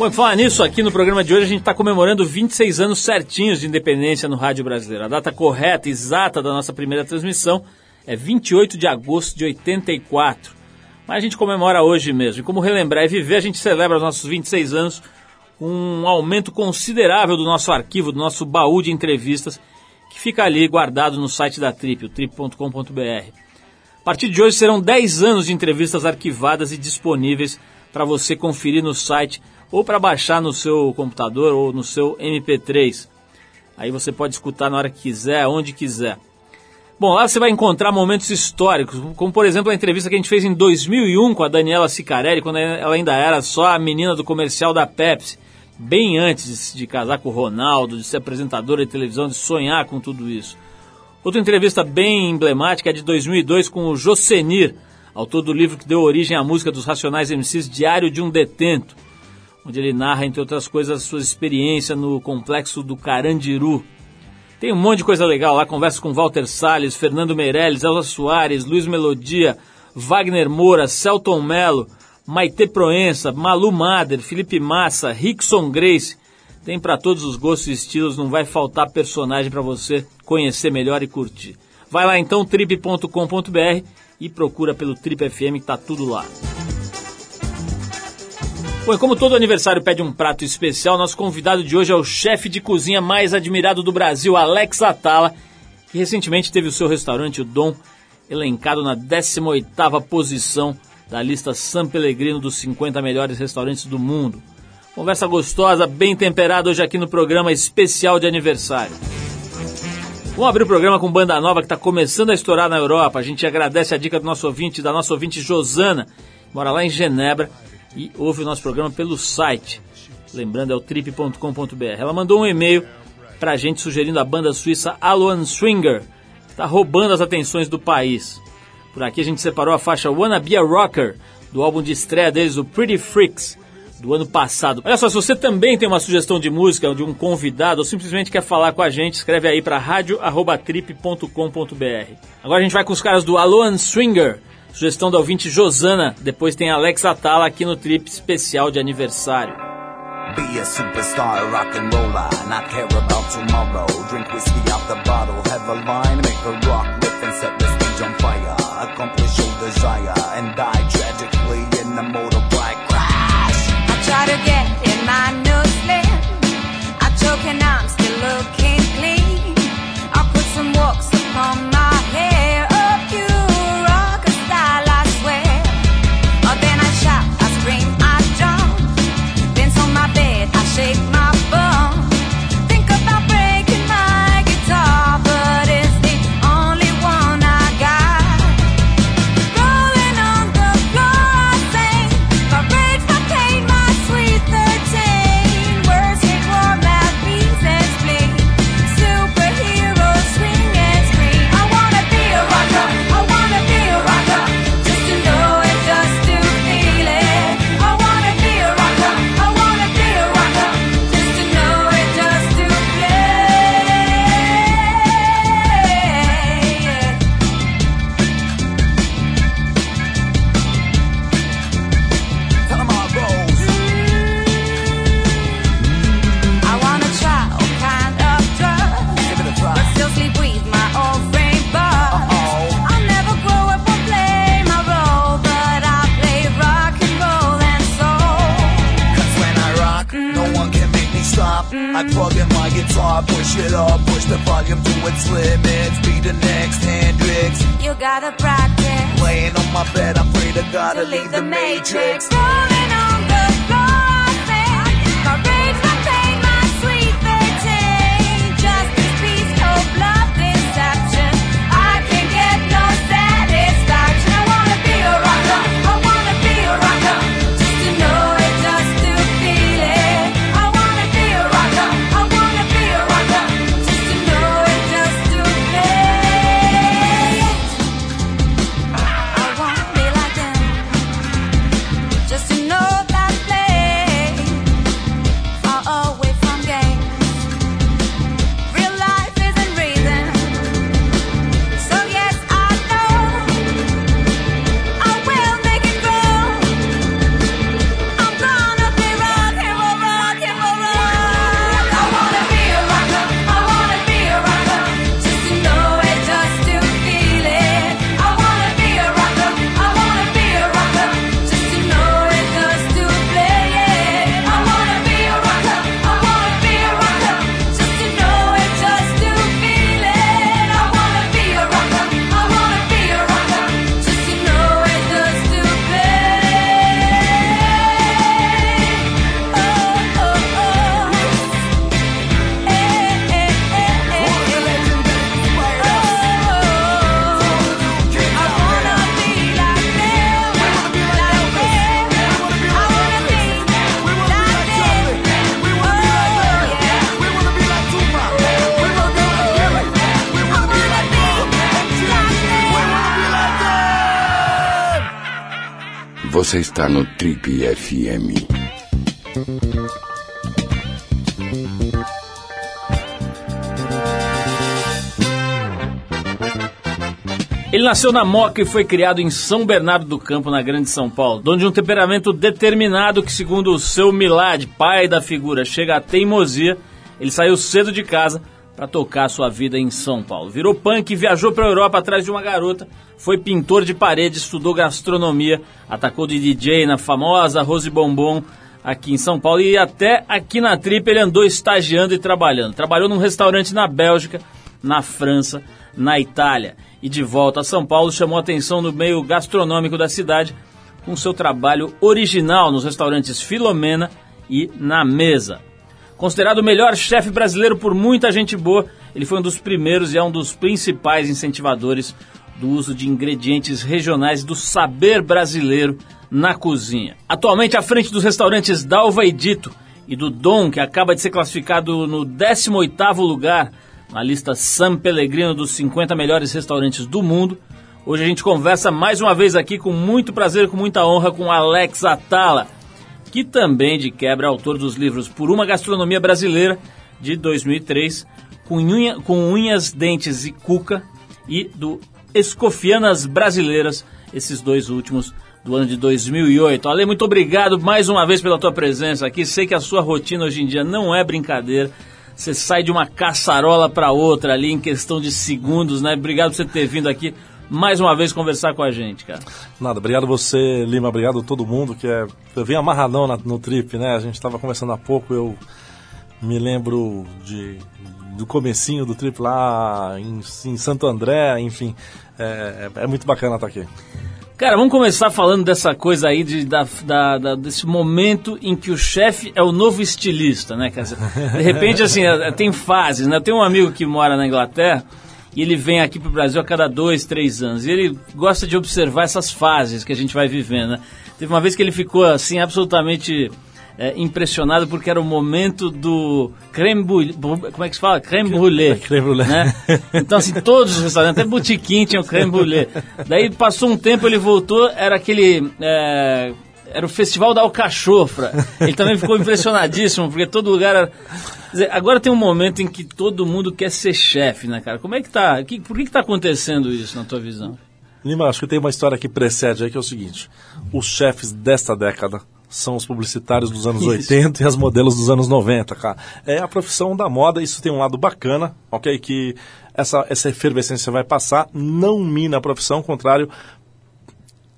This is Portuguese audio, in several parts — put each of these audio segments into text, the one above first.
Bom, falar nisso, aqui no programa de hoje a gente está comemorando 26 anos certinhos de independência no Rádio Brasileiro. A data correta, exata da nossa primeira transmissão é 28 de agosto de 84. Mas a gente comemora hoje mesmo. E como relembrar e viver, a gente celebra os nossos 26 anos com um aumento considerável do nosso arquivo, do nosso baú de entrevistas, que fica ali guardado no site da Trip, o trip.com.br. A partir de hoje serão 10 anos de entrevistas arquivadas e disponíveis para você conferir no site ou para baixar no seu computador ou no seu MP3. Aí você pode escutar na hora que quiser, onde quiser. Bom, lá você vai encontrar momentos históricos, como por exemplo a entrevista que a gente fez em 2001 com a Daniela Sicarelli, quando ela ainda era só a menina do comercial da Pepsi, bem antes de casar com o Ronaldo, de ser apresentadora de televisão, de sonhar com tudo isso. Outra entrevista bem emblemática é de 2002 com o Josenir, autor do livro que deu origem à música dos Racionais MCs Diário de um Detento onde ele narra, entre outras coisas, suas experiências no complexo do Carandiru. Tem um monte de coisa legal lá, conversa com Walter Salles, Fernando Meirelles, Elza Soares, Luiz Melodia, Wagner Moura, Celton Mello, Maite Proença, Malu Mader, Felipe Massa, Rickson Grace. Tem para todos os gostos e estilos, não vai faltar personagem para você conhecer melhor e curtir. Vai lá então, trip.com.br e procura pelo Trip FM que tá tudo lá. Bom, e como todo aniversário pede um prato especial, nosso convidado de hoje é o chefe de cozinha mais admirado do Brasil, Alex Atala, que recentemente teve o seu restaurante, o Dom, elencado na 18ª posição da lista San Pellegrino dos 50 melhores restaurantes do mundo. Conversa gostosa, bem temperada hoje aqui no programa especial de aniversário. Vamos abrir o programa com banda nova que está começando a estourar na Europa. A gente agradece a dica do nosso ouvinte, da nossa ouvinte Josana, mora lá em Genebra e ouve o nosso programa pelo site. Lembrando, é o trip.com.br. Ela mandou um e-mail pra gente sugerindo a banda suíça Aloan Swinger, que está roubando as atenções do país. Por aqui a gente separou a faixa Wanna Be a Rocker, do álbum de estreia deles, o Pretty Freaks, do ano passado. Olha só, se você também tem uma sugestão de música, de um convidado, ou simplesmente quer falar com a gente, escreve aí para radio@trip.com.br. Agora a gente vai com os caras do Aloan Swinger, Sugestão da ouvinte Josana. Depois tem Alex Atala aqui no trip especial de aniversário. Be a superstar rock and roller, not care about tomorrow. Drink whiskey out the bottle, have a line, make a rock and set the stage on fire. Accomplish your desire and die Você está no Trip FM. Ele nasceu na Moca e foi criado em São Bernardo do Campo, na Grande São Paulo, dono de um temperamento determinado que, segundo o seu Milad, pai da figura, chega à teimosia, ele saiu cedo de casa para tocar sua vida em São Paulo. Virou punk, viajou para a Europa atrás de uma garota, foi pintor de parede, estudou gastronomia, atacou de DJ na famosa Rose Bombom aqui em São Paulo e até aqui na Trip ele andou estagiando e trabalhando. Trabalhou num restaurante na Bélgica, na França, na Itália e de volta a São Paulo chamou atenção no meio gastronômico da cidade com seu trabalho original nos restaurantes Filomena e Na Mesa. Considerado o melhor chefe brasileiro por muita gente boa, ele foi um dos primeiros e é um dos principais incentivadores do uso de ingredientes regionais do saber brasileiro na cozinha. Atualmente à frente dos restaurantes Dalva e Dito e do Dom, que acaba de ser classificado no 18º lugar na lista San Pellegrino dos 50 melhores restaurantes do mundo. Hoje a gente conversa mais uma vez aqui com muito prazer, com muita honra com Alex Atala, que também de quebra é autor dos livros Por uma Gastronomia Brasileira de 2003, com, unha, com Unhas, Dentes e Cuca e do Escofianas Brasileiras, esses dois últimos do ano de 2008. Ale, muito obrigado mais uma vez pela tua presença aqui. Sei que a sua rotina hoje em dia não é brincadeira. Você sai de uma caçarola para outra ali em questão de segundos, né? Obrigado por você ter vindo aqui mais uma vez conversar com a gente, cara. Nada, obrigado você, Lima, obrigado a todo mundo que é. Eu venho amarradão na, no trip, né? A gente estava conversando há pouco, eu me lembro de do comecinho do trip lá em, em Santo André, enfim, é, é, é muito bacana estar aqui. Cara, vamos começar falando dessa coisa aí, de, da, da, da, desse momento em que o chefe é o novo estilista, né? Dizer, de repente, assim, é, tem fases, né? Eu tenho um amigo que mora na Inglaterra e ele vem aqui para o Brasil a cada dois, três anos. E ele gosta de observar essas fases que a gente vai vivendo, né? Teve uma vez que ele ficou, assim, absolutamente é, impressionado porque era o momento do creme brulee, como é que se fala? Creme brulee. Creme brulee. Né? Então, assim, todos os restaurantes, até botiquim tinha o creme brulee. Daí passou um tempo, ele voltou, era aquele... É, era o Festival da Alcachofra. Ele também ficou impressionadíssimo, porque todo lugar era... Dizer, agora tem um momento em que todo mundo quer ser chefe, né, cara? Como é que tá? Que, por que que tá acontecendo isso na tua visão? Lima, acho que tem uma história que precede aí, que é o seguinte. Os chefes desta década são os publicitários dos anos 80 e as modelos dos anos 90, cara. É a profissão da moda, isso tem um lado bacana, ok? Que essa, essa efervescência vai passar, não mina a profissão, ao contrário,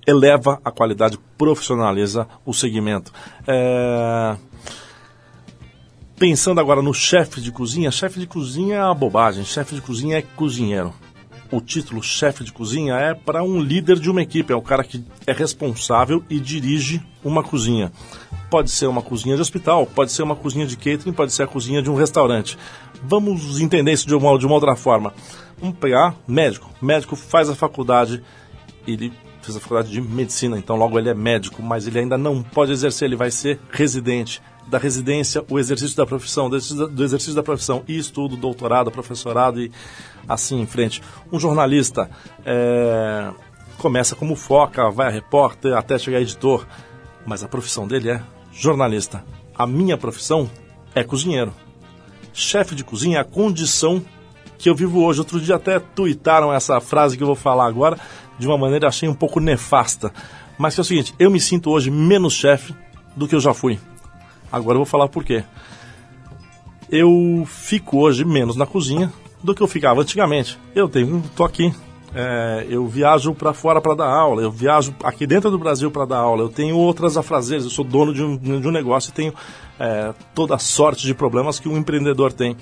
eleva a qualidade, profissionaliza o segmento. É... Pensando agora no chefe de cozinha, chefe de cozinha é uma bobagem, chefe de cozinha é cozinheiro. O título chefe de cozinha é para um líder de uma equipe, é o cara que é responsável e dirige uma cozinha. Pode ser uma cozinha de hospital, pode ser uma cozinha de catering, pode ser a cozinha de um restaurante. Vamos entender isso de uma, de uma outra forma. Vamos pegar médico. Médico faz a faculdade, ele fez a faculdade de medicina, então logo ele é médico, mas ele ainda não pode exercer, ele vai ser residente. Da residência, o exercício da profissão, do exercício da profissão e estudo, doutorado, professorado e assim em frente. Um jornalista é, começa como foca, vai a repórter até chegar a editor, mas a profissão dele é jornalista. A minha profissão é cozinheiro. Chefe de cozinha é a condição que eu vivo hoje. Outro dia até tuitaram essa frase que eu vou falar agora de uma maneira achei um pouco nefasta. Mas é o seguinte, eu me sinto hoje menos chefe do que eu já fui. Agora eu vou falar por quê. Eu fico hoje menos na cozinha do que eu ficava antigamente. Eu tenho, tô aqui, é, eu viajo para fora para dar aula, eu viajo aqui dentro do Brasil para dar aula, eu tenho outras afrazeiras, eu sou dono de um, de um negócio e tenho é, toda a sorte de problemas que um empreendedor tem.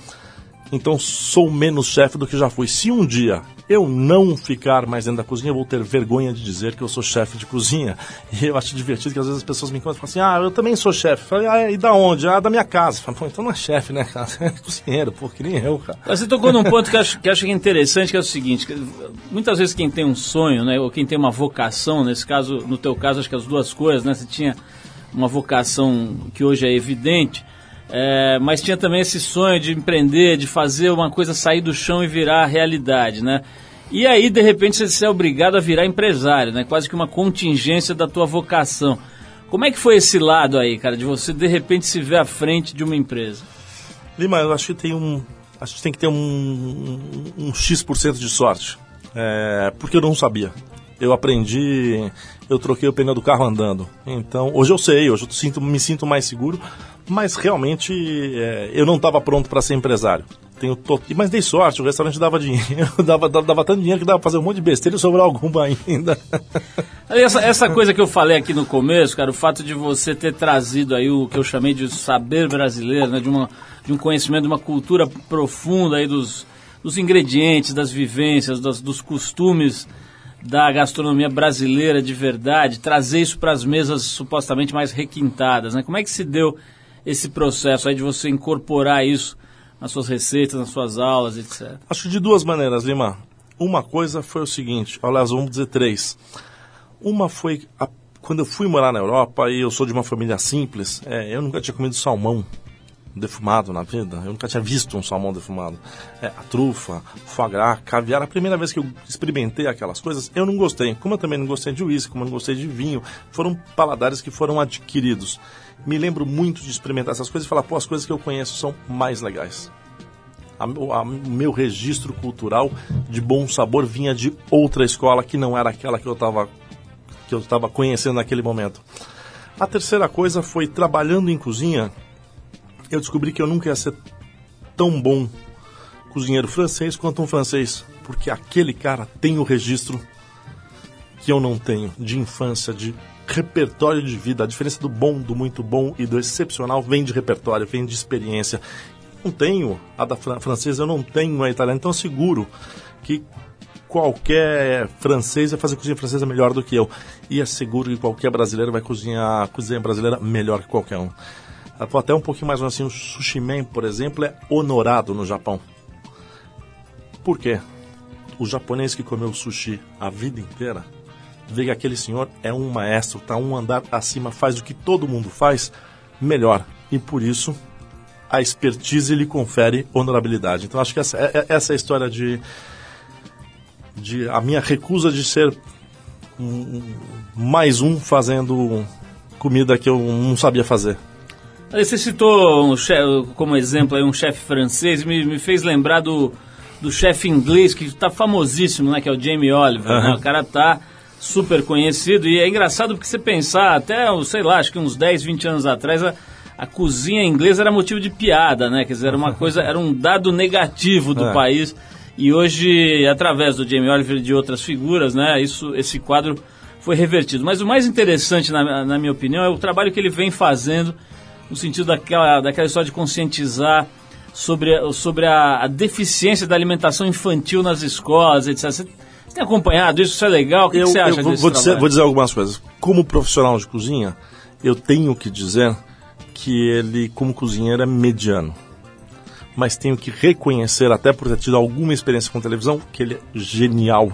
Então sou menos chefe do que já fui. Se um dia eu não ficar mais dentro da cozinha, eu vou ter vergonha de dizer que eu sou chefe de cozinha. E eu acho divertido que às vezes as pessoas me encontram e falam assim: ah, eu também sou chefe. Falei, ah, e da onde? Ah, da minha casa. Pô, então não é chefe, né, cara? É cozinheiro, pô, que nem eu, cara. Você tocou num ponto que eu acho, que acho interessante, que é o seguinte: muitas vezes quem tem um sonho, né, ou quem tem uma vocação, nesse caso, no teu caso, acho que as duas coisas, né? Você tinha uma vocação que hoje é evidente é, mas tinha também esse sonho de empreender, de fazer uma coisa sair do chão e virar realidade, né? E aí, de repente, você é obrigado a virar empresário, né? Quase que uma contingência da tua vocação. Como é que foi esse lado aí, cara, de você de repente se ver à frente de uma empresa? Lima, eu acho que tem um, acho que tem que ter um, um, um X% de sorte. É, porque eu não sabia. Eu aprendi, eu troquei o pneu do carro andando. Então, hoje eu sei, hoje eu sinto, me sinto mais seguro, mas realmente é, eu não estava pronto para ser empresário. Tenho to... Mas dei sorte, o restaurante dava dinheiro, dava, dava, dava, tanto dinheiro que dava pra fazer um monte de besteira e sobrar alguma ainda. Essa, essa coisa que eu falei aqui no começo, cara, o fato de você ter trazido aí o que eu chamei de saber brasileiro, né, de, uma, de um conhecimento, de uma cultura profunda aí dos, dos ingredientes, das vivências, dos, dos costumes da gastronomia brasileira de verdade, trazer isso para as mesas supostamente mais requintadas, né? Como é que se deu esse processo aí de você incorporar isso nas suas receitas, nas suas aulas, etc? Acho de duas maneiras, Lima. Uma coisa foi o seguinte, aliás, vamos dizer três. Uma foi a, quando eu fui morar na Europa e eu sou de uma família simples, é, eu nunca tinha comido salmão defumado na vida. Eu nunca tinha visto um salmão defumado. É, a trufa, foie gras, caviar. A primeira vez que eu experimentei aquelas coisas, eu não gostei. Como eu também não gostei de uísque, como eu não gostei de vinho, foram paladares que foram adquiridos. Me lembro muito de experimentar essas coisas e falar, pô, as coisas que eu conheço são mais legais. O meu registro cultural de bom sabor vinha de outra escola que não era aquela que eu estava que eu estava conhecendo naquele momento. A terceira coisa foi trabalhando em cozinha, eu descobri que eu nunca ia ser tão bom cozinheiro francês quanto um francês, porque aquele cara tem o registro que eu não tenho de infância, de repertório de vida. A diferença do bom, do muito bom e do excepcional vem de repertório, vem de experiência. Não tenho a da francesa, eu não tenho a italiana, então seguro que qualquer francês vai fazer cozinha francesa melhor do que eu. E é seguro que qualquer brasileiro vai cozinhar cozinha brasileira melhor que qualquer um. Até um pouquinho mais assim, o sushi man, por exemplo, é honorado no Japão. Por quê? O japonês que comeu sushi a vida inteira vê que aquele senhor é um maestro, está um andar acima, faz o que todo mundo faz melhor. E por isso a expertise lhe confere honorabilidade. Então acho que essa, é, é, essa é a história de, de a minha recusa de ser um, mais um fazendo comida que eu não sabia fazer. Você citou um chefe, como exemplo aí, um chefe francês, me, me fez lembrar do, do chefe inglês que está famosíssimo, né, que é o Jamie Oliver. Uhum. Né? O cara tá super conhecido e é engraçado porque você pensar, até, sei lá, acho que uns 10, 20 anos atrás, a, a cozinha inglesa era motivo de piada, né? Quer dizer, era uma coisa, era um dado negativo do é. país. E hoje, através do Jamie Oliver e de outras figuras, né, isso, esse quadro foi revertido. Mas o mais interessante, na, na minha opinião, é o trabalho que ele vem fazendo no sentido daquela, daquela história de conscientizar sobre, sobre a, a deficiência da alimentação infantil nas escolas, etc. Você tem acompanhado isso? Isso é legal? O que, eu, que você acha eu vou, vou dizer, vou dizer algumas coisas. Como profissional de cozinha, eu tenho que dizer que ele, como cozinheiro, é mediano. Mas tenho que reconhecer, até por ter tido alguma experiência com televisão, que ele é genial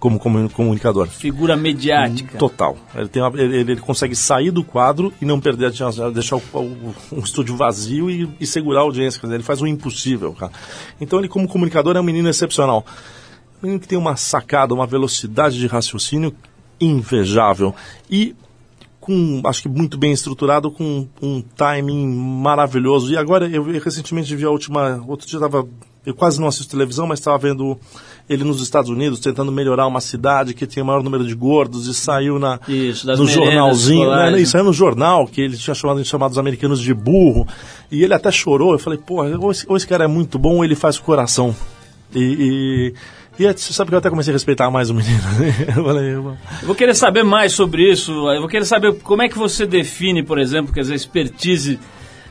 como comunicador. Figura mediática. Total. Ele, tem uma, ele, ele, consegue sair do quadro e não perder a chance, deixar o, o, o estúdio vazio e, e, segurar a audiência. Ele faz o impossível, cara. Então ele, como comunicador, é um menino excepcional. Um menino que tem uma sacada, uma velocidade de raciocínio invejável. E com, acho que muito bem estruturado, com um timing maravilhoso. E agora, eu, eu recentemente vi a última. Outro dia estava. Eu quase não assisto televisão, mas estava vendo ele nos Estados Unidos tentando melhorar uma cidade que tinha maior número de gordos e saiu na, Isso, no jornalzinho, né? E saiu no jornal que ele tinha chamado, chamado os americanos de burro e ele até chorou. Eu falei, pô, ou esse, ou esse cara é muito bom ou ele faz o coração. E, e, e você sabe que eu até comecei a respeitar mais o menino. eu falei, eu vou querer saber mais sobre isso. Eu vou querer saber como é que você define, por exemplo, quer dizer, expertise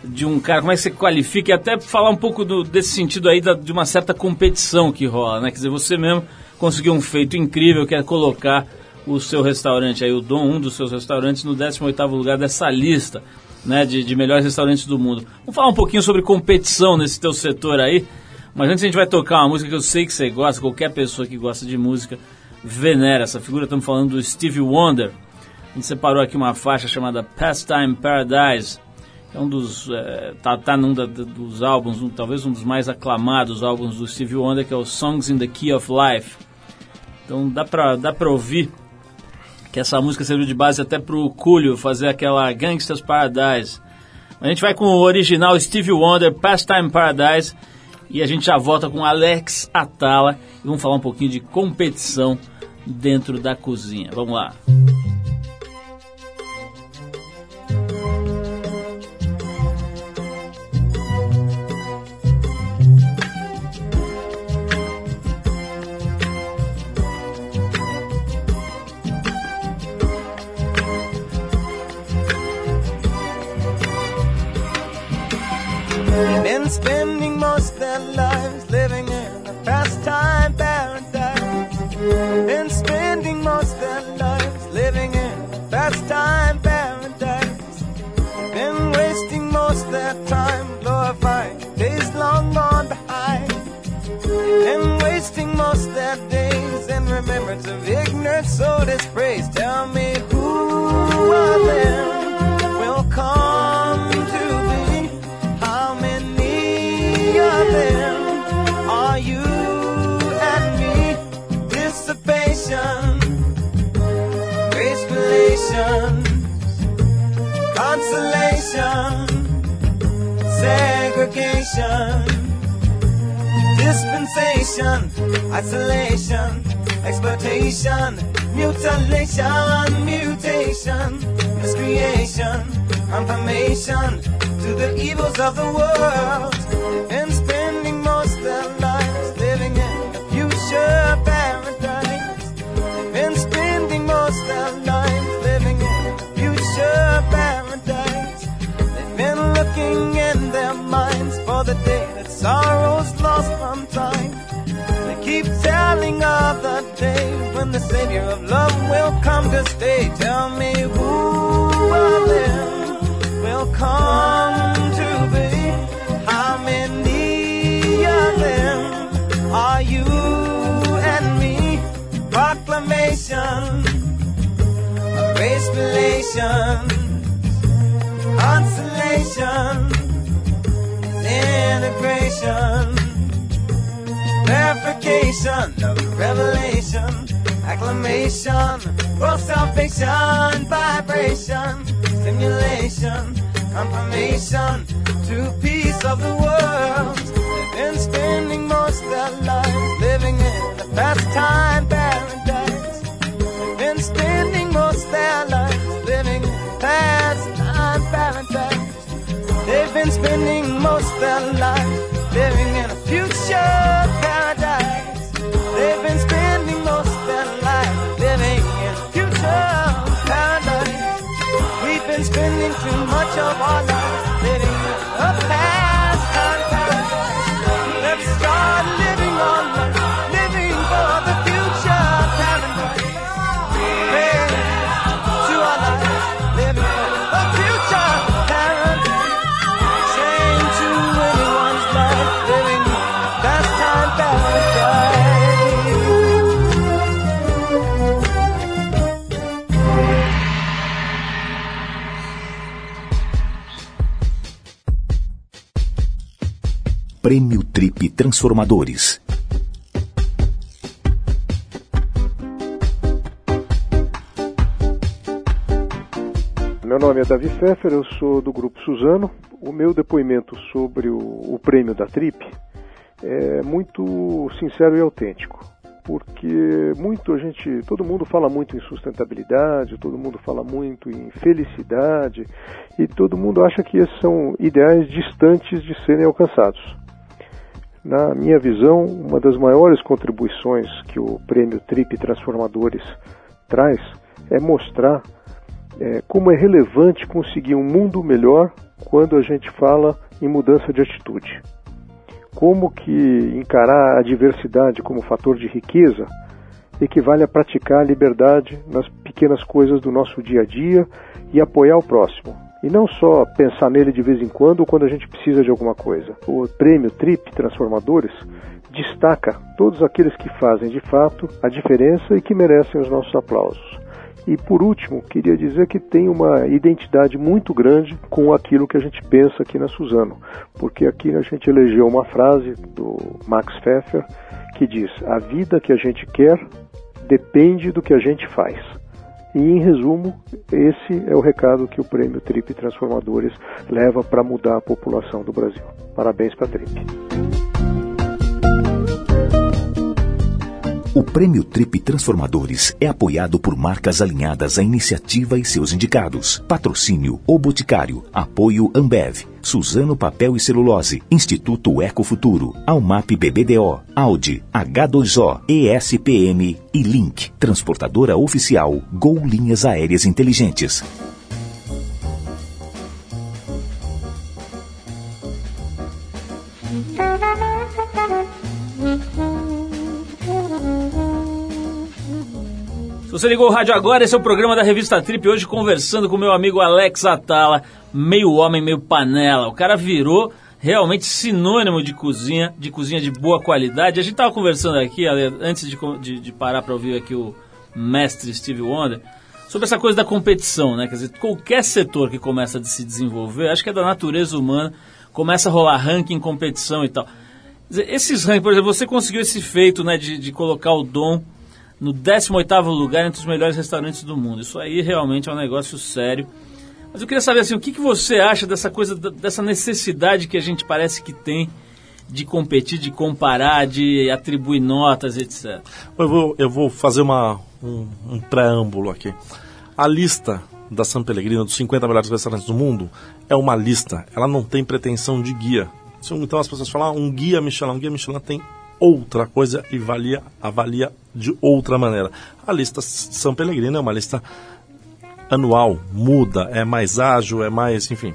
de um cara, como é que você qualifica e até falar um pouco do, desse sentido aí da, de uma certa competição que rola, né? Quer dizer, você mesmo conseguiu um feito incrível que é colocar o seu restaurante aí, o Dom, um dos seus restaurantes, no 18º lugar dessa lista, né, de, de melhores restaurantes do mundo. Vamos falar um pouquinho sobre competição nesse teu setor aí, mas antes a gente vai tocar uma música que eu sei que você gosta, qualquer pessoa que gosta de música venera essa figura, estamos falando do Stevie Wonder. A gente separou aqui uma faixa chamada Pastime Paradise, é um dos é, tá, tá num da, dos álbuns, um, talvez um dos mais aclamados álbuns do Stevie Wonder, que é o Songs in the Key of Life. Então dá pra, dá pra ouvir que essa música serviu de base até pro Cúlio fazer aquela Gangsta's Paradise. A gente vai com o original Stevie Wonder, Pastime Paradise, e a gente já volta com Alex Atala e vamos falar um pouquinho de competição dentro da cozinha. Vamos lá. been remembrance of ignorance, so dispraise. Tell me who of them will come to be? How many of them are you and me? Dissipation, grace relations, consolation, segregation dispensation, isolation, exploitation, mutilation, mutation, miscreation, confirmation to the evils of the world. When the Savior of love will come to stay. Tell me who of them will come to be? How many of them are you and me? Proclamation relations, consolation integration, verification of revelation, acclamation, world salvation, vibration, stimulation, confirmation to peace of the world. They've been spending most their lives living in a pastime paradise. They've been spending most their lives living in pastime paradise. They've been spending most their life living too much of our lives Transformadores. Meu nome é Davi Pfeffer, eu sou do Grupo Suzano. O meu depoimento sobre o, o prêmio da Trip é muito sincero e autêntico, porque muito a gente, todo mundo fala muito em sustentabilidade, todo mundo fala muito em felicidade e todo mundo acha que esses são ideais distantes de serem alcançados. Na minha visão, uma das maiores contribuições que o prêmio Trip Transformadores traz é mostrar é, como é relevante conseguir um mundo melhor quando a gente fala em mudança de atitude. Como que encarar a diversidade como fator de riqueza equivale a praticar a liberdade nas pequenas coisas do nosso dia a dia e apoiar o próximo. E não só pensar nele de vez em quando ou quando a gente precisa de alguma coisa. O prêmio TRIP Transformadores destaca todos aqueles que fazem de fato a diferença e que merecem os nossos aplausos. E por último, queria dizer que tem uma identidade muito grande com aquilo que a gente pensa aqui na Suzano, porque aqui a gente elegeu uma frase do Max Pfeffer que diz: A vida que a gente quer depende do que a gente faz. E, em resumo, esse é o recado que o Prêmio Trip Transformadores leva para mudar a população do Brasil. Parabéns para a Trip. O Prêmio Trip Transformadores é apoiado por marcas alinhadas à iniciativa e seus indicados. Patrocínio O Boticário. Apoio Ambev. Suzano Papel e Celulose. Instituto Ecofuturo. Almap BBDO. Audi. H2O. ESPM e Link. Transportadora oficial Gol Linhas Aéreas Inteligentes. Você ligou o rádio agora, esse é o programa da revista Trip. Hoje conversando com meu amigo Alex Atala, meio homem, meio panela. O cara virou realmente sinônimo de cozinha, de cozinha de boa qualidade. A gente estava conversando aqui, antes de, de, de parar para ouvir aqui o mestre Steve Wonder, sobre essa coisa da competição, né? Quer dizer, qualquer setor que começa a se desenvolver, acho que é da natureza humana, começa a rolar ranking, competição e tal. Dizer, esses rankings, por exemplo, você conseguiu esse feito, né, de, de colocar o dom no 18º lugar entre os melhores restaurantes do mundo. Isso aí realmente é um negócio sério. Mas eu queria saber assim, o que, que você acha dessa coisa, dessa necessidade que a gente parece que tem de competir, de comparar, de atribuir notas, etc. Eu vou, eu vou fazer uma, um, um preâmbulo aqui. A lista da San Pellegrino dos 50 melhores restaurantes do mundo é uma lista. Ela não tem pretensão de guia. Então as pessoas falam, ah, um guia Michelin, um guia Michelin tem outra coisa e valia, avalia de outra maneira. A lista São Pellegrino é uma lista anual, muda, é mais ágil, é mais, enfim.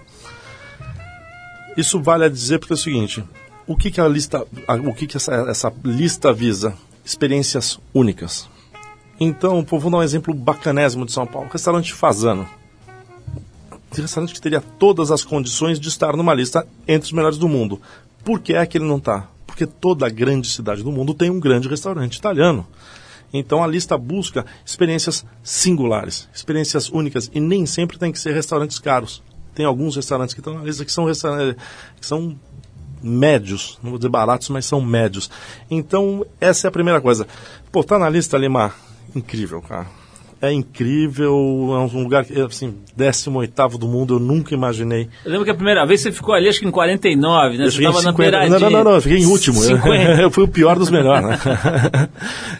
Isso vale a dizer porque é o seguinte, o que, que a lista, o que, que essa, essa lista visa? Experiências únicas. Então, vou dar um exemplo bacanésimo de São Paulo. Restaurante Fazano. Restaurante que teria todas as condições de estar numa lista entre os melhores do mundo. Por que é que ele não está? Porque toda grande cidade do mundo tem um grande restaurante italiano. Então a lista busca experiências singulares, experiências únicas e nem sempre tem que ser restaurantes caros. Tem alguns restaurantes que estão na lista que são restaurantes que são médios, não vou dizer baratos, mas são médios. Então essa é a primeira coisa. Pô, tá na lista Lima, incrível, cara é incrível, é um lugar, assim, 18 do mundo, eu nunca imaginei. Eu lembro que a primeira vez você ficou ali, acho que em 49, né? Eu você estava na beiradinha. Não, não, não, eu fiquei em último. eu fui o pior dos melhores, né?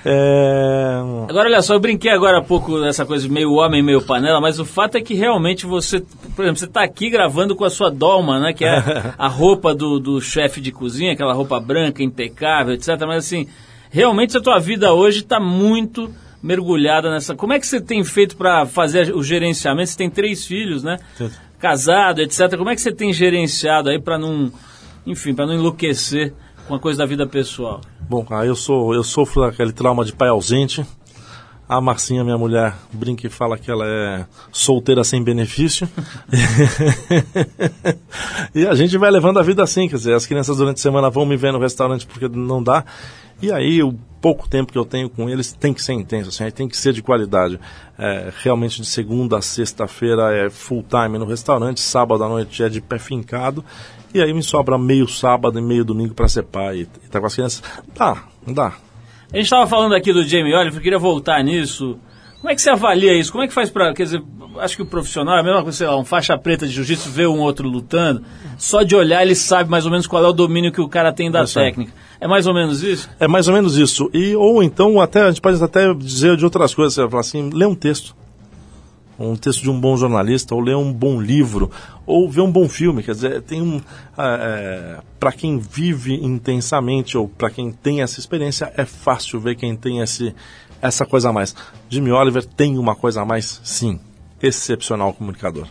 é... Agora, olha só, eu brinquei agora há pouco dessa coisa de meio homem, meio panela, mas o fato é que realmente você, por exemplo, você está aqui gravando com a sua dolma, né? Que é a roupa do, do chefe de cozinha, aquela roupa branca, impecável, etc. Mas assim, realmente a tua vida hoje está muito mergulhada nessa. Como é que você tem feito para fazer o gerenciamento? Você tem três filhos, né? Sim. Casado, etc. Como é que você tem gerenciado aí para não, enfim, para não enlouquecer com a coisa da vida pessoal? Bom, aí eu sou, eu sofro daquele trauma de pai ausente. A Marcinha, minha mulher, brinca e fala que ela é solteira sem benefício. e a gente vai levando a vida assim, quer dizer, as crianças durante a semana vão me ver no restaurante porque não dá. E aí o pouco tempo que eu tenho com eles tem que ser intenso, assim, tem que ser de qualidade. É, realmente de segunda a sexta-feira é full time no restaurante, sábado à noite é de pé fincado. E aí me sobra meio sábado e meio domingo para ser pai e, e tá com as crianças. Dá, dá. A gente estava falando aqui do Jamie Oliver, eu queria voltar nisso. Como é que você avalia isso? Como é que faz para. Quer dizer, acho que o profissional é a mesma coisa, sei lá, um faixa preta de jiu-jitsu vê um outro lutando, só de olhar ele sabe mais ou menos qual é o domínio que o cara tem da técnica. É mais ou menos isso? É mais ou menos isso. E, ou então, até, a gente pode até dizer de outras coisas, você falar assim, lê um texto. Um texto de um bom jornalista, ou ler um bom livro, ou ver um bom filme. Quer dizer, tem um. É, para quem vive intensamente, ou para quem tem essa experiência, é fácil ver quem tem esse, essa coisa a mais. Jimmy Oliver tem uma coisa a mais, sim. Excepcional comunicador.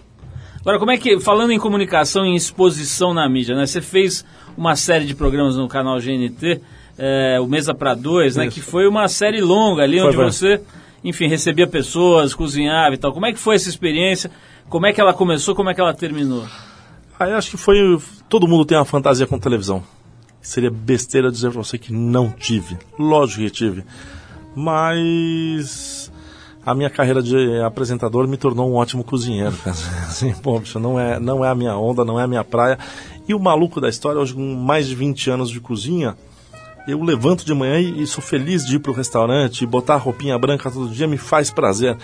Agora, como é que, falando em comunicação e exposição na mídia, né? Você fez uma série de programas no canal GNT, é, o Mesa para Dois, né? Que foi uma série longa ali, foi, onde foi. você, enfim, recebia pessoas, cozinhava e tal. Como é que foi essa experiência? Como é que ela começou? Como é que ela terminou? Ah, acho que foi. Todo mundo tem uma fantasia com televisão. Seria besteira dizer pra você que não tive. Lógico que tive mas a minha carreira de apresentador me tornou um ótimo cozinheiro. Assim, pô, bicho, não é, não é a minha onda, não é a minha praia. E o maluco da história, hoje com mais de 20 anos de cozinha, eu levanto de manhã e, e sou feliz de ir pro restaurante, e botar a roupinha branca todo dia me faz prazer.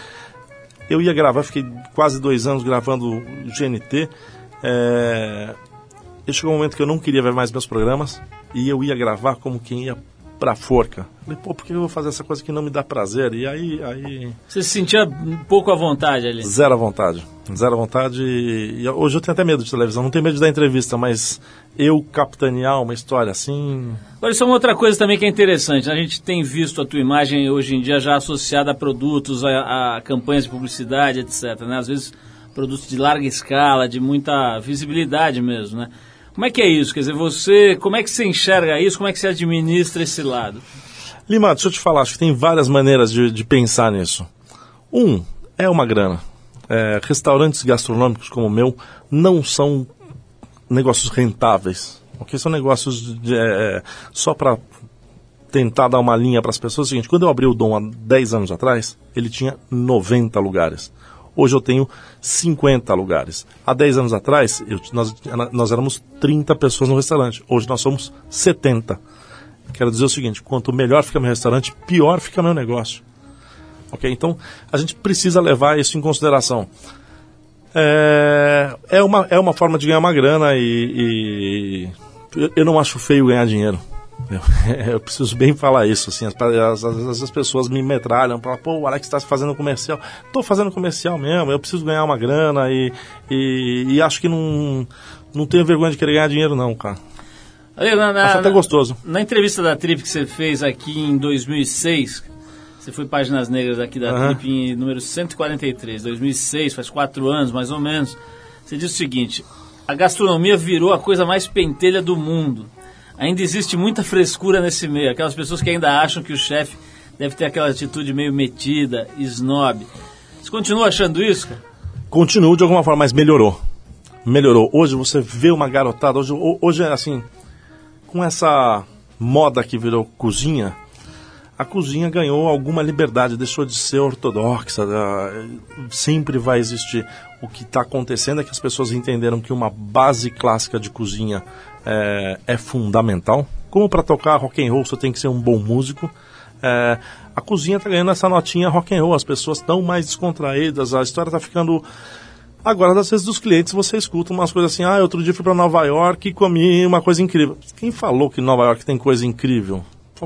Eu ia gravar, fiquei quase dois anos gravando GNT. É... E chegou um momento que eu não queria ver mais meus programas e eu ia gravar como quem ia pra forca. Falei, pô, por que eu vou fazer essa coisa que não me dá prazer? E aí, aí Você se sentia um pouco à vontade ali? zero à vontade. Zero à vontade. E hoje eu tenho até medo de televisão. Não tenho medo de dar entrevista, mas eu capitanear uma história assim. Agora, isso é uma outra coisa também que é interessante. né? A gente tem visto a tua imagem hoje em dia já associada a produtos, a, a campanhas de publicidade, etc. Né? Às vezes produtos de larga escala, de muita visibilidade mesmo, né? Como é que é isso? Quer dizer, você, como é que você enxerga isso? Como é que você administra esse lado? Lima, deixa eu te falar, acho que tem várias maneiras de, de pensar nisso. Um, é uma grana. É, restaurantes gastronômicos como o meu não são negócios rentáveis. Ok? São negócios de, é, só para tentar dar uma linha para as pessoas. É o seguinte, quando eu abri o Dom há 10 anos atrás, ele tinha 90 lugares. Hoje eu tenho 50 lugares. Há 10 anos atrás, eu- nós, nós éramos 30 pessoas no restaurante. Hoje nós somos 70. Quero dizer o seguinte: quanto melhor fica meu restaurante, pior fica meu negócio. Ok? Então, a gente precisa levar isso em consideração. É, é, uma, é uma forma de ganhar uma grana e, e eu- eu não acho feio ganhar dinheiro. Eu, eu preciso bem falar isso, assim, as, as, as- as pessoas me metralham, falam, pô, o Alex está fazendo comercial. Tô fazendo comercial mesmo, eu preciso ganhar uma grana e, e, e acho que não, não tenho vergonha de querer ganhar dinheiro não, cara. Ali, na, na- Acho até na- gostoso. Na entrevista da Trip que você fez aqui em 2006, você foi Páginas Negras aqui da Aham. Trip em número 143, 2006, faz quatro anos mais ou menos. Você disse o seguinte: a gastronomia virou a coisa mais pentelha do mundo. Ainda existe muita frescura nesse meio, aquelas pessoas que ainda acham que o chefe deve ter aquela atitude meio metida, snob. Você continua achando isso, cara? Continuo de alguma forma, mas melhorou. Melhorou. Hoje você vê uma garotada, hoje, ho- hoje é assim, com essa moda que virou cozinha, a cozinha ganhou alguma liberdade, deixou de ser ortodoxa, ah, sempre vai existir. O que está acontecendo é que as pessoas entenderam que uma base clássica de cozinha é, é fundamental. Como para tocar rock and roll você tem que ser um bom músico. é, a cozinha está ganhando essa notinha rock and roll, as pessoas estão mais descontraídas, a história está ficando Agora, às vezes, dos clientes, você escuta umas coisas assim, ah, outro dia fui para Nova York e comi uma coisa incrível. Quem falou que Nova York tem coisa incrível?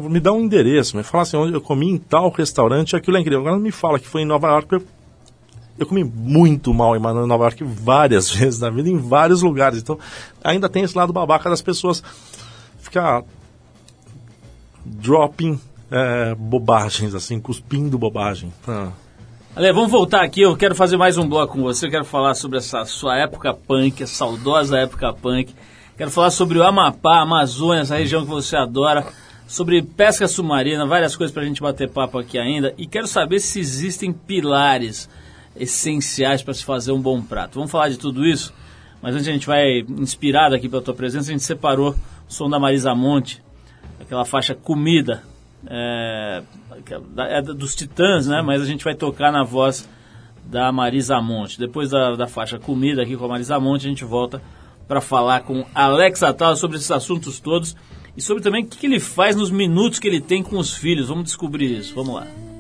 Me dá um endereço, me fala assim, eu comi em tal restaurante, aquilo é incrível. Agora não me fala que foi em Nova York, eu, comi muito mal em Nova York várias vezes na vida, em vários lugares. Então, ainda tem esse lado babaca das pessoas ficar dropping é, bobagens, assim, cuspindo bobagem. Ah. Ale, vamos voltar aqui. Eu quero fazer mais um bloco com você. Eu quero falar sobre essa sua época punk, a saudosa época punk. Quero falar sobre o Amapá, Amazônia, essa região que você adora. Sobre pesca submarina, várias coisas pra gente bater papo aqui ainda. E quero saber se existem pilares essenciais para se fazer um bom prato. Vamos falar de tudo isso? Mas antes a gente vai, inspirado aqui pela tua presença, a gente separou o som da Marisa Monte, aquela faixa Comida, é, é dos Titãs, né? Mas a gente vai tocar na voz da Marisa Monte. Depois da, da faixa Comida aqui com a Marisa Monte, a gente volta para falar com Alex Atala sobre esses assuntos todos e sobre também o que, que ele faz nos minutos que ele tem com os filhos. Vamos descobrir isso. Vamos lá.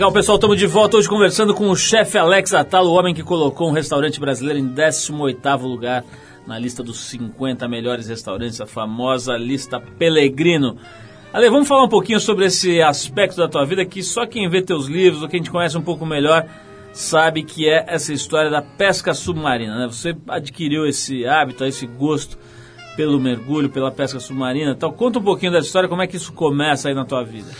Legal, pessoal, estamos de volta hoje conversando com o chefe Alex Atalo, o homem que colocou um restaurante brasileiro em 18º lugar na lista dos 50 melhores restaurantes, a famosa lista Pellegrino. Ale, vamos falar um pouquinho sobre esse aspecto da tua vida que só quem vê teus livros, ou quem te conhece um pouco melhor, sabe que é essa história da pesca submarina, né? Você adquiriu esse hábito, esse gosto pelo mergulho, pela pesca submarina. Então, conta um pouquinho dessa história, como é que isso começa aí na tua vida?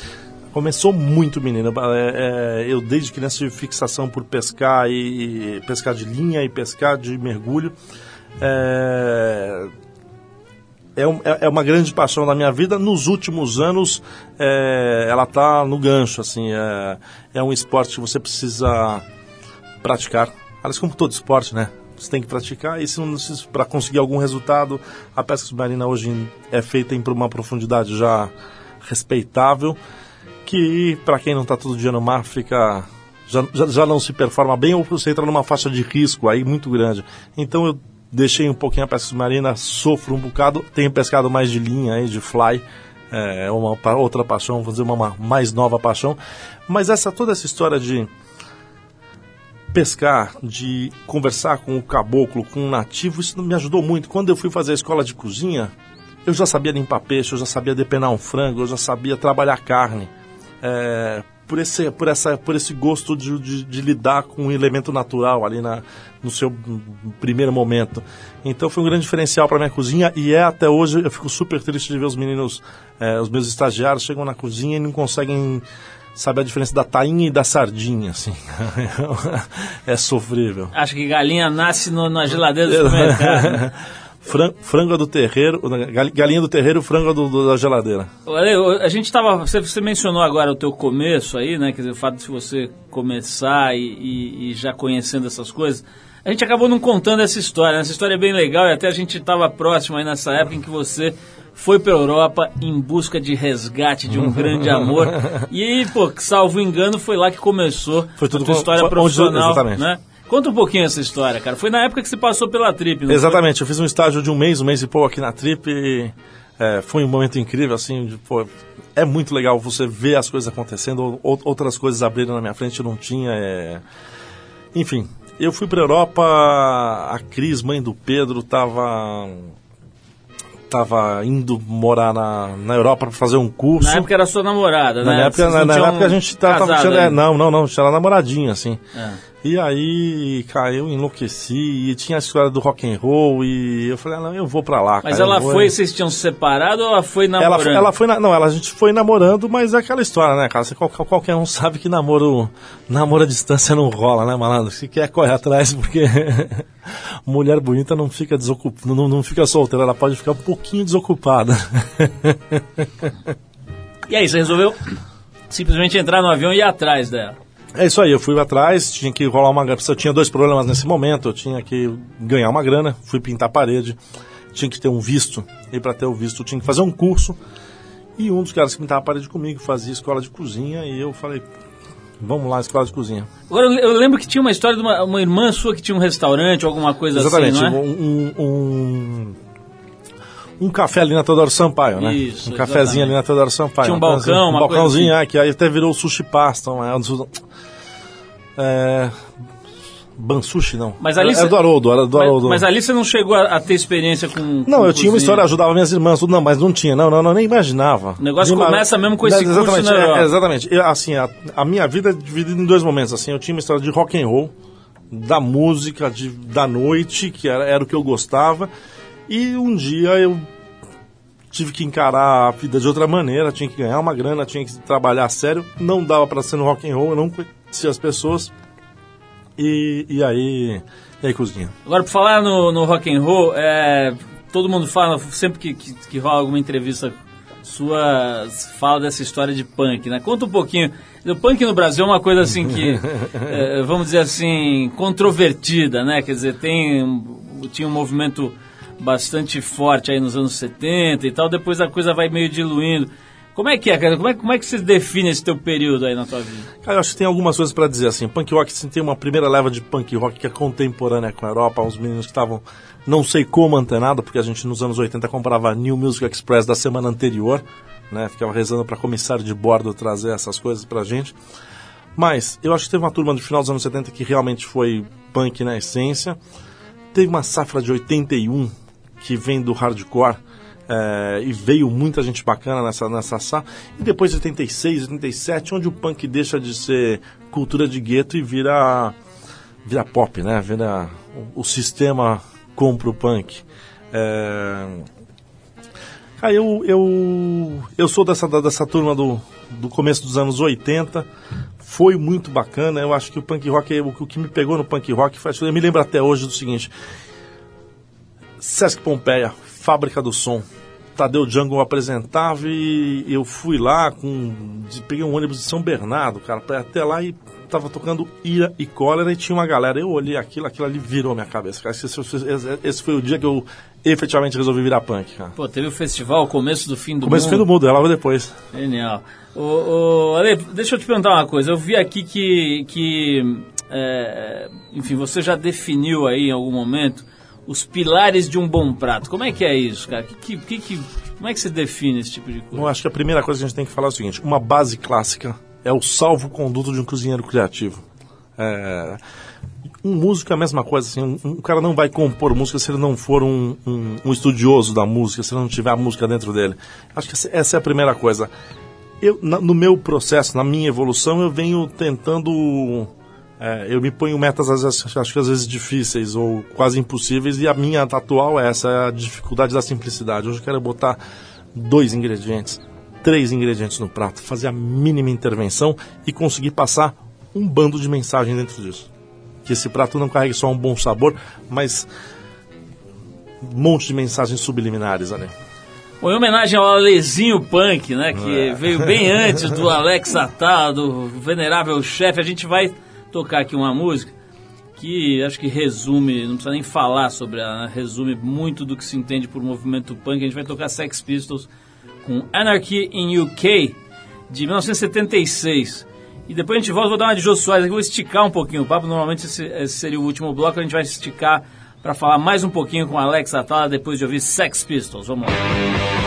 Começou muito, menino. É, é, eu desde criança tive fixação por pescar e, e pescar de linha e pescar de mergulho. É, é, é- é uma grande paixão da minha vida. Nos últimos anos, é, ela está no gancho. Assim, é, é um esporte que você precisa praticar. Aliás, como todo esporte, né? Você tem que praticar e se não para conseguir algum resultado, a pesca submarina hoje é feita em uma profundidade já respeitável, que para quem não está todo dia no mar fica já, já, já não se performa bem ou você entra numa faixa de risco aí muito grande. Então eu deixei um pouquinho a pesca submarina, sofro um bocado, tenho pescado mais de linha aí, de fly, é uma pa- outra paixão, vou dizer uma, uma mais nova paixão, mas essa toda essa história de pescar, de conversar com o caboclo, com o nativo, isso me ajudou muito. Quando eu fui fazer a escola de cozinha, eu já sabia limpar peixe, eu já sabia depenar um frango, eu já sabia trabalhar carne. É, por, esse, por, essa, por esse gosto de, de, de lidar com um elemento natural ali na, no seu primeiro momento. Então foi um grande diferencial para minha cozinha e é até hoje. Eu fico super triste de ver os meninos, é, os meus estagiários, chegam na cozinha e não conseguem saber a diferença da tainha e da sardinha, assim. é sofrível. Acho que galinha nasce no- na geladeira do supermercado. Fran- frango do terreiro, gal- galinha do terreiro, frango do, do- da geladeira. Olha, a gente estava. Você, você mencionou agora o teu começo aí, né? Quer dizer, o fato de você começar e, e- e já conhecendo essas coisas. A gente acabou não contando essa história. né? Essa história é bem legal e até a gente estava próximo aí nessa época em que você foi para Europa em busca de resgate de um grande amor. E pô, salvo engano, foi lá que começou Foi tudo a tua história foi onde- profissional, exatamente. né? Conta um pouquinho essa história, cara. Foi na época que você passou pela trip, não foi? Exatamente, eu fiz um estágio de um mês, um mês e pouco aqui na Trip e é, foi um momento incrível, assim, de, pô, é muito legal você ver as coisas acontecendo, ou- outras coisas abrindo na minha frente, eu não tinha, é... enfim, eu fui para Europa, a Cris, mãe do Pedro, tava tava indo morar na, na Europa para fazer um curso. Na época era sua namorada, né? Na época, na, não na época a gente tava, casado tinha- não, não, não, tinha namoradinho, assim. É. E aí, cara, eu enlouqueci e tinha a história do rock and roll e eu falei, ah, não, eu vou pra lá. Mas cara, eu ela foi, vocês tinham se separado ou ela foi ela, namorando? ela foi na, não, ela, a gente foi namorando, mas é aquela história, né, cara? Você, qual- qualquer um sabe que namoro, namoro à distância não rola, né, malandro? Se quer, corre atrás, porque mulher bonita não fica desocupada, não, não fica solteira, ela pode ficar um pouquinho desocupada. E aí, você resolveu simplesmente entrar no avião e ir atrás dela. É isso aí, eu fui atrás, tinha que rolar uma grana. Eu tinha dois problemas nesse momento, eu tinha que ganhar uma grana, fui pintar a parede, tinha que ter um visto, e para ter o visto eu tinha que fazer um curso. E um dos caras que pintava a parede comigo fazia escola de cozinha, e eu falei, vamos lá, escola de cozinha. Agora, eu lembro que tinha uma história de uma, uma irmã sua que tinha um restaurante ou alguma coisa Exatamente, assim, não é? um, um, um café ali na Teodoro Sampaio, né? Isso, um cafezinho exatamente. ali na Teodoro Sampaio. Tinha um coisa balcão, um uma coisa balcãozinho, assim. é, que aí até virou sushi pasta. um- É, um é, Bansushi, não. Mas ali é, cê- é do Haroldo, era do Mas, Haroldo. mas ali você não chegou a, a ter experiência com. Não, com eu tinha uma cozinha. história, ajudava minhas irmãs, tudo, não, mas não tinha, não, não, não, nem imaginava. O negócio Nem começa mesmo com esse curso exatamente, na é, Europa. exatamente. Eu, assim, a, a minha vida é dividida em dois momentos, assim, eu tinha uma história de rock and roll, da música, de, da noite, que era, era o que eu gostava, e um dia eu tive que encarar a vida de outra maneira, tinha que ganhar uma grana, tinha que trabalhar sério, não dava para ser no rock and roll, eu não conhecia as pessoas, e, e aí, e aí cozinha. Agora, por falar no, no rock and roll, é, todo mundo fala, sempre que, que, que rola alguma entrevista sua, fala dessa história de punk, né? Conta um pouquinho. O punk no Brasil é uma coisa assim que, é, vamos dizer assim, controvertida, né? Quer dizer, tem, tinha um movimento bastante forte aí nos anos 70 e tal, depois a coisa vai meio diluindo. Como é que é, cara? Como é, como é que você define esse teu período aí na tua vida? Cara, eu acho que tem algumas coisas pra dizer assim. Punk rock, assim, tem uma primeira leva de punk rock que é contemporânea com a Europa. Os meninos que estavam, não sei como antenado, porque a gente nos anos 80 comprava New Music Express da semana anterior, né? Ficava rezando pra comissário de bordo trazer essas coisas pra gente. Mas eu acho que teve uma turma do final dos anos 70 que realmente foi punk na essência. Teve uma safra de 81 que vem do hardcore. é, e veio muita gente bacana nessa, nessa safra. E depois de 86, 87, onde o punk deixa de ser cultura de gueto e vira, vira pop, né? Vira, o, o sistema compra o punk. É, Cara, eu, eu, eu sou dessa, dessa turma do, do começo dos anos 80. Foi muito bacana. Eu acho que o punk rock, o, o que me pegou no punk rock, foi, eu me lembro até hoje do seguinte: Sesc Pompeia, Fábrica do Som. Tadeu Jungle apresentava e eu fui lá com. Peguei um ônibus de São Bernardo, cara, pra ir até lá e tava tocando Ira e Cólera e tinha uma galera. Eu olhei aquilo, aquilo ali virou minha cabeça. Cara. Esse, esse- esse foi o dia que eu efetivamente resolvi virar punk, cara. Pô, teve o festival, o começo do fim do Começo do mundo. fim do mundo, ela vai depois. Genial. Ô, ô, Ale, deixa eu te perguntar uma coisa. Eu vi aqui que, que é, enfim, você já definiu aí em algum momento os pilares de um bom prato. Como é que é isso, cara? Que, que, que- como é que você define esse tipo de Eu coisa? acho que a primeira coisa que a gente tem que falar é o seguinte: uma base clássica é o salvo-conduto de um cozinheiro criativo. É, um músico é a mesma coisa, assim, um, um cara não vai compor música se ele não for um, um- um estudioso da música, se ele não tiver a música dentro dele. Acho que essa é a primeira coisa. Eu, na- no meu processo, na minha evolução, eu venho tentando. É, eu me ponho metas, às vezes, acho que às vezes difíceis ou quase impossíveis, e a minha atual é essa, é a dificuldade da simplicidade. Hoje eu quero botar dois ingredientes, três ingredientes no prato, fazer a mínima intervenção e conseguir passar um bando de mensagem dentro disso. Que esse prato não carregue só um bom sabor, mas um monte de mensagens subliminares ali. Bom, em homenagem ao Alezinho Punk, né, que É. veio bem antes do Alex Attal, do venerável chefe, a gente vai tocar aqui uma música que acho que resume, não precisa nem falar sobre ela, né, resume muito do que se entende por movimento punk. A gente vai tocar Sex Pistols com Anarchy in UK, de 1976. E depois a gente volta, vou dar uma de Jô Soares aqui, vou esticar um pouquinho o papo. Normalmente esse, esse seria o último bloco, a gente vai esticar para falar mais um pouquinho com Alex Atala depois de ouvir Sex Pistols. Vamos lá.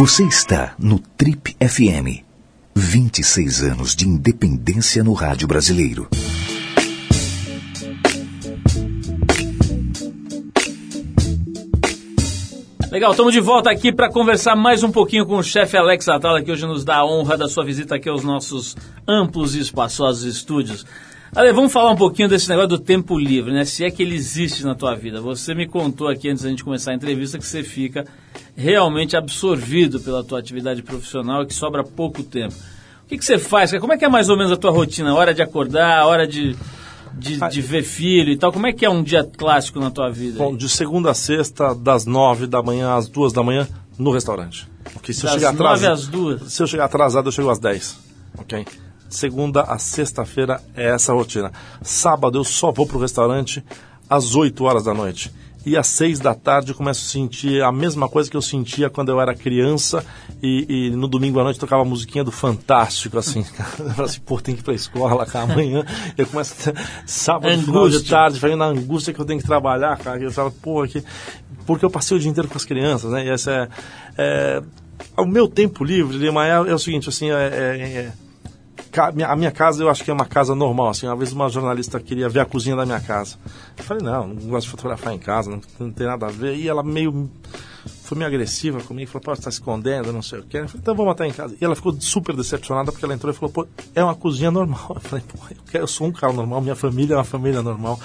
Você está no Trip FM. 26 anos de independência no rádio brasileiro. Legal, estamos de volta aqui para conversar mais um pouquinho com o chefe Alex Atala, que hoje nos dá a honra da sua visita aqui aos nossos amplos e espaçosos estúdios. Ale, vamos falar um pouquinho desse negócio do tempo livre, né? Se é que ele existe na tua vida. Você me contou aqui antes da gente começar a entrevista que você fica realmente absorvido pela tua atividade profissional e que sobra pouco tempo. O que, que você faz? Como é que é mais ou menos a tua rotina? Hora de acordar, hora de, de, de ver filho e tal? Como é que é um dia clássico na tua vida? Bom, de segunda a sexta, das nove da manhã às duas da manhã, no restaurante. Ok, se eu Das chegar nove atrasado, às duas. se eu chegar atrasado, eu chego às 10. Ok? Segunda a sexta-feira é essa rotina. Sábado eu só vou pro restaurante às 8 horas da noite. E às 6 da tarde eu começo a sentir a mesma coisa que eu sentia quando eu era criança e, e no domingo à noite tocava a musiquinha do Fantástico, assim. eu falava assim, pô, tem que ir pra escola, cara, amanhã. Eu começo sábado, final de tarde, vai na angústia que eu tenho que trabalhar, cara. Eu falo, pô, aqui. Porque eu passei o dia inteiro com as crianças, né? E essa é. é o meu tempo livre, Lima, é, é o seguinte, assim, é- é- é a minha casa eu acho que é uma casa normal. Assim, uma vez uma jornalista queria ver a cozinha da minha casa. Eu falei, não, não gosto de fotografar em casa, não, não tem nada a ver. E ela meio foi meio agressiva comigo, falou, pô, você tá escondendo, não sei o quê. Eu falei, então vamos até em casa. E ela ficou super decepcionada porque ela entrou e falou, pô, é uma cozinha normal. Eu falei, pô, eu, quero- eu sou um cara normal, minha família é uma família normal.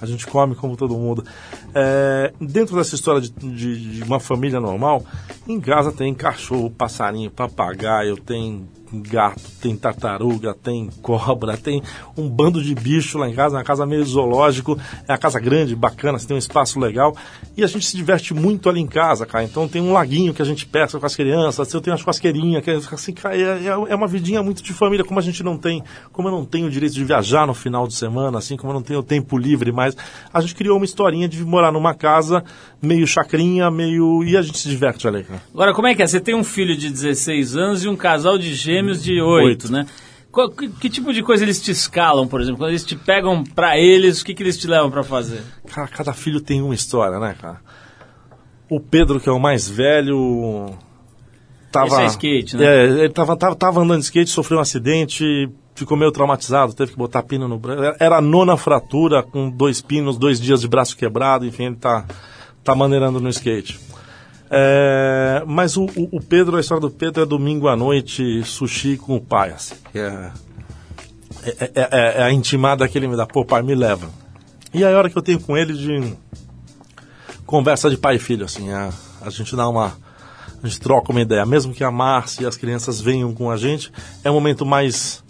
A gente come como todo mundo. É, dentro dessa história de, de- de uma família normal, em casa tem cachorro, passarinho, papagaio, tem gato, tem tartaruga, tem cobra, tem um bando de bicho lá em casa, uma casa meio zoológico, é uma casa grande, bacana, você tem um espaço legal e a gente se diverte muito ali em casa, cara. Então tem um laguinho que a gente pesca com as crianças, eu tenho uma churrasqueirinha, que é, assim, cara, é, é uma vidinha muito de família, como a gente não tem, como eu não tenho o direito de viajar no final de semana, assim, como eu não tenho tempo livre mais, a gente criou uma historinha de morar numa casa meio chacrinha, meio. e a gente se diverte ali, cara. Agora, como é que é? Você tem um filho de 16 anos e um casal de gêmeos de 8, Oito. né? Qual- que, que tipo de coisa eles te escalam, por exemplo? Quando eles te pegam pra eles, o que, que eles te levam pra fazer? Cara, cada filho tem uma história, né, cara? O Pedro, que é o mais velho. Tava, é skate, né? É, ele tava, tava, tava andando de skate, sofreu um acidente, ficou meio traumatizado, teve que botar pino no braço. Era a nona fratura, com dois pinos, dois dias de braço quebrado, enfim, ele tá, tá maneirando no skate. É, mas o, o- Pedro, a história do Pedro é domingo à noite, sushi com o pai, assim. que É, é, é- é- é a intimada que ele me dá, pô, pai, me leva. E aí a hora que eu tenho com ele de conversa de pai e filho, assim, a, a gente dá uma. A gente troca uma ideia. Mesmo que a Márcia e as crianças venham com a gente, é um momento mais.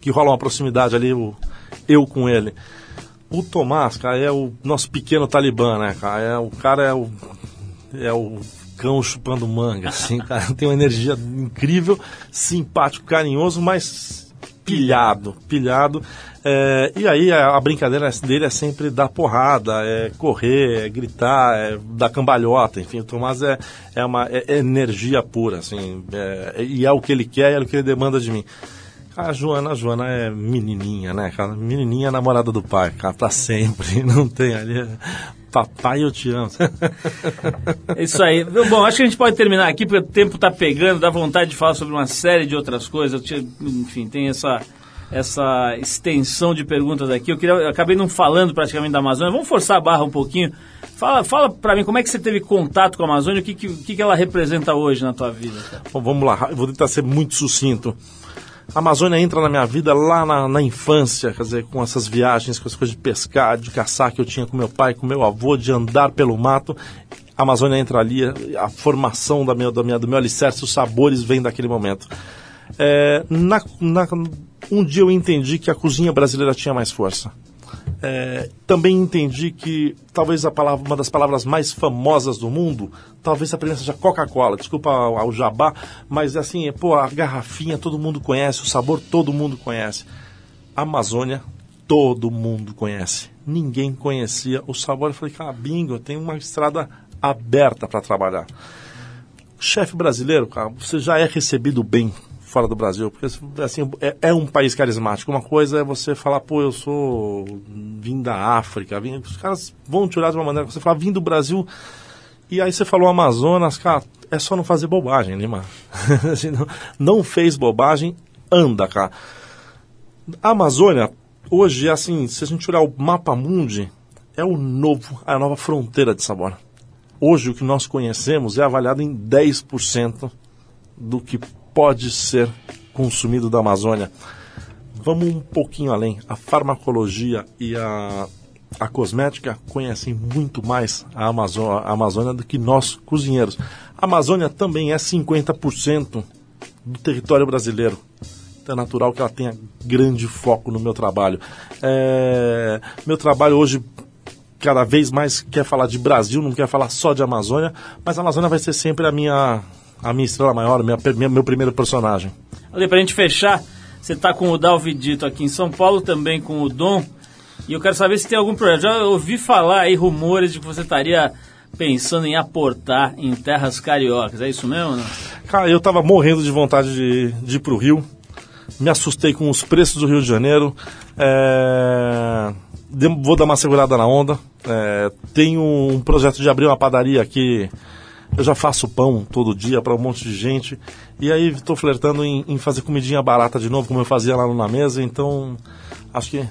que rola uma proximidade ali, o, eu com ele. O Tomás, cara, é o nosso pequeno talibã, né, cara? É, o cara é o. É o cão chupando manga, assim, cara. Tem uma energia incrível, simpático, carinhoso, mas pilhado, pilhado. É, e aí a, a brincadeira dele é sempre dar porrada, é correr, é gritar, é dar cambalhota, enfim, o Tomás é, é uma é- energia pura, assim, é- e é o que ele quer, é o que ele demanda de mim. A Joana, a Joana é menininha, né, cara? Menininha namorada do pai, cara, pra sempre, não tem ali... Papai, eu te amo. É isso aí. Bom, acho que a gente pode terminar aqui, porque o tempo tá pegando, dá vontade de falar sobre uma série de outras coisas. Enfim, tem essa, essa extensão de perguntas aqui. Eu, queria, eu acabei não falando praticamente da Amazônia. Vamos forçar a barra um pouquinho. Fala, fala pra mim, como é que você teve contato com a Amazônia? O que, que, que ela representa hoje na tua vida? Bom, vamos lá, eu vou tentar ser muito sucinto. A Amazônia entra na minha vida lá na, na infância, quer dizer, com essas viagens, com as coisas de pescar, de caçar que eu tinha com meu pai, com meu avô, de andar pelo mato. A Amazônia entra ali, a formação da minha, da minha, do meu alicerce, os sabores vêm daquele momento. É, na, na- um dia eu entendi que a cozinha brasileira tinha mais força. É, também entendi que talvez a palavra, uma das palavras mais famosas do mundo, talvez a primeira seja Coca-Cola. Desculpa ao, ao jabá, mas assim, pô, a garrafinha todo mundo conhece, o sabor todo mundo conhece. Amazônia, todo mundo conhece. Ninguém conhecia o sabor. Eu falei, cara, bingo, tem uma estrada aberta para trabalhar. Chefe brasileiro, cara, você já é recebido bem fora do Brasil, porque assim, é, é um país carismático. Uma coisa é você falar, pô, eu sou vim da África, vim, os caras vão te olhar de uma maneira você fala, vim do Brasil, e aí você falou Amazonas, cara, é só não fazer bobagem, Lima. Assim, não, não fez bobagem, anda, cara. A Amazônia, hoje, é assim, se a gente olhar o mapa mundi, é o novo, a nova fronteira de sabor. Hoje, o que nós conhecemos é avaliado em 10% do que pode ser consumido da Amazônia. Vamos um pouquinho além. A farmacologia e a, a cosmética conhecem muito mais a, Amazo- a Amazônia do que nós, cozinheiros. A Amazônia também é 50% do território brasileiro. Então é natural que ela tenha grande foco no meu trabalho. É, meu trabalho hoje cada vez mais quer falar de Brasil, não quer falar só de Amazônia, mas a Amazônia vai ser sempre a minha, a minha estrela maior, minha, minha- meu primeiro personagem. Ali, pra gente fechar, você tá com o Dalvidito aqui em São Paulo, também com o Dom. E eu quero saber se tem algum projeto. Já ouvi falar aí rumores de que você estaria pensando em aportar em terras cariocas. É isso mesmo, não? Cara, eu tava morrendo de vontade de, de ir pro Rio. Me assustei com os preços do Rio de Janeiro. É, Vou dar uma segurada na onda. É, Tenho um projeto de abrir uma padaria aqui. Eu já faço pão todo dia para um monte de gente. E aí estou flertando em, em fazer comidinha barata de novo, como eu fazia lá na mesa. Então, acho que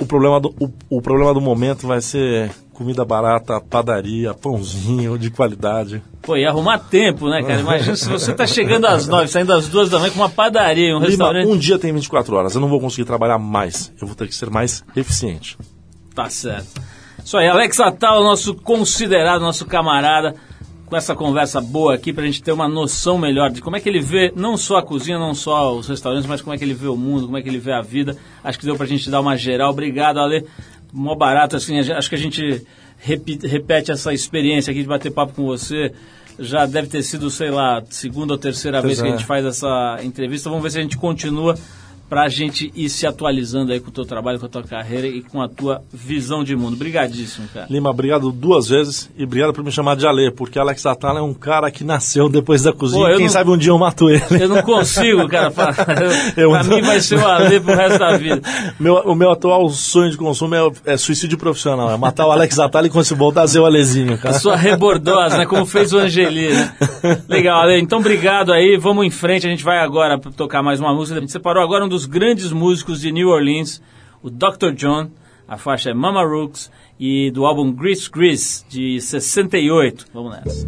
o problema do, o, o problema do momento vai ser comida barata, padaria, pãozinho de qualidade. Pô, e arrumar tempo, né, cara? Imagina se você tá chegando às nove, saindo às duas da manhã com uma padaria, um Lima, restaurante. um dia tem 24 horas, eu não vou conseguir trabalhar mais. Eu vou ter que ser mais eficiente. Tá certo. Isso aí, Alex Attal, nosso considerado, nosso camarada. Com essa conversa boa aqui pra gente ter uma noção melhor de como é que ele vê não só a cozinha, não só os restaurantes, mas como é que ele vê o mundo, como é que ele vê a vida. Acho que deu pra gente dar uma geral. Obrigado, Ale. Mó barato, assim, a acho que a gente repete essa experiência aqui de bater papo com você. Já deve ter sido, sei lá, segunda ou terceira Pois vez que a é. gente faz essa entrevista. Vamos ver se a gente continua pra gente ir se atualizando aí com o teu trabalho, com a tua carreira e com a tua visão de mundo. Obrigadíssimo, cara. Lima, obrigado duas vezes e obrigado por me chamar de Ale, porque Alex Atala é um cara que nasceu depois da cozinha. Pô, Quem não- sabe um dia eu mato ele. Eu não consigo, cara. Pra, Eu pra mim vai ser o Ale pro resto da vida. Meu, o meu atual sonho de consumo é, é suicídio profissional, é matar o Alex Atala e quando se voltar a ser o Alezinho, A cara. sua rebordosa, né? Como fez o Angeli, né? Legal, Ale. Então, obrigado aí. Vamos em frente. A gente vai agora tocar mais uma música. A gente separou agora um dos grandes músicos de New Orleans, o Dr. John. A faixa é Mama Rooks e do álbum Grease Grease, de 68. Vamos nessa.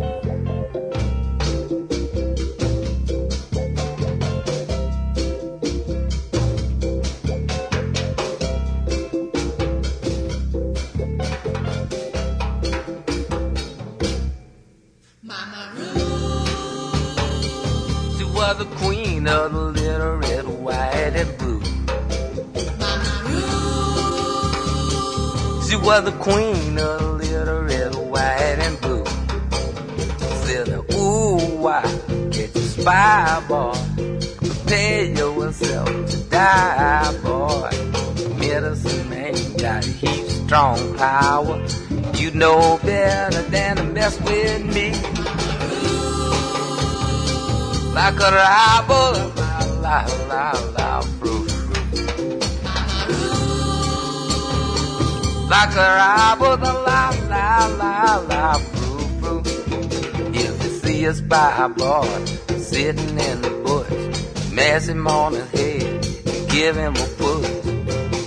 She was the queen of She was the queen of little red, white, and blue. Said, ooh, why get you spy, boy? Prepare yourself to die, boy. Medicine man got heat strong power. You know better than to mess with me like a rival, la la la la Like a rival, la la la la fruit. If you see a spy boy sitting in the bush, mess him on his head, give him a push.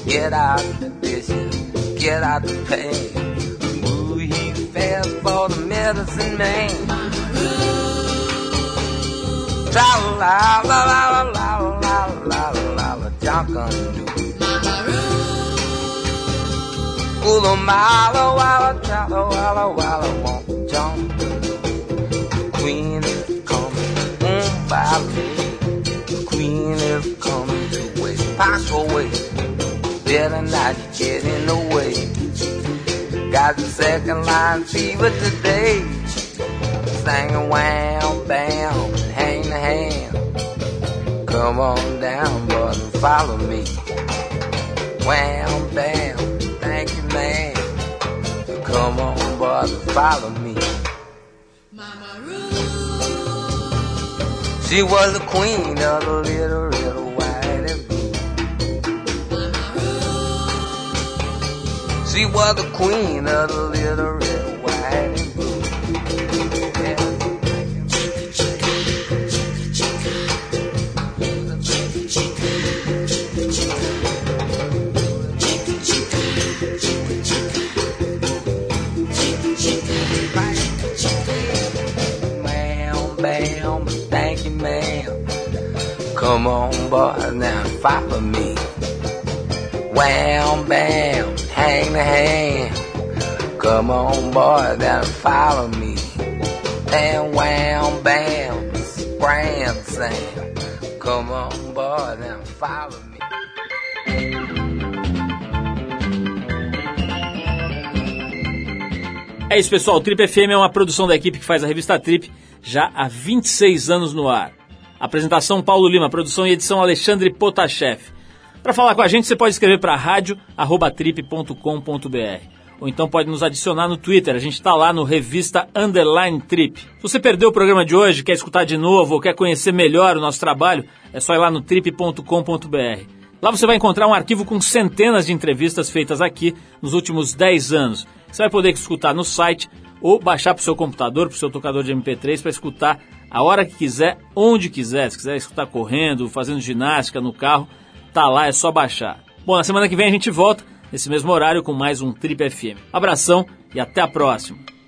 Get out the dishes, get out the pain. Ooh, he's fast for the medicine man. Tra la la la la la la la la la la Ooh, mala walla chala walla walla won't jump. Queen is coming, mm, by me. Queen is coming to wait, pass away. Better not get in the way. Got the second line fever today. Sing wham bam, hang the hand. Come on down, but follow me. Wham Come on, but follow me. Mama Ruth. She was the queen of the little red, white, and blue. She was the queen of the little red, white, and blue. Come on, boy, now follow me. Wham, bam, hang the hand. Come on, boy, now follow me. And wham, bam, Grand Sam. Come on, boy, now follow me. É isso, pessoal. O Trip FM é uma produção da equipe que faz a revista Trip já há 26 anos no ar. Apresentação Paulo Lima, produção e edição Alexandre Potashev. Para falar com a gente, você pode escrever para rádio@trip.com.br ou então pode nos adicionar no Twitter. A gente está lá no Revista Underline Trip. Se você perdeu o programa de hoje, quer escutar de novo ou quer conhecer melhor o nosso trabalho, é só ir lá no trip.com.br. Lá você vai encontrar um arquivo com centenas de entrevistas feitas aqui nos últimos 10 anos. Você vai poder escutar no site ou baixar para o seu computador, para o seu tocador de MP3 para escutar a hora que quiser, onde quiser. Se quiser escutar correndo, fazendo ginástica no carro, tá lá, é só baixar. Bom, na semana que vem a gente volta nesse mesmo horário com mais um Trip FM. Abração e até a próxima.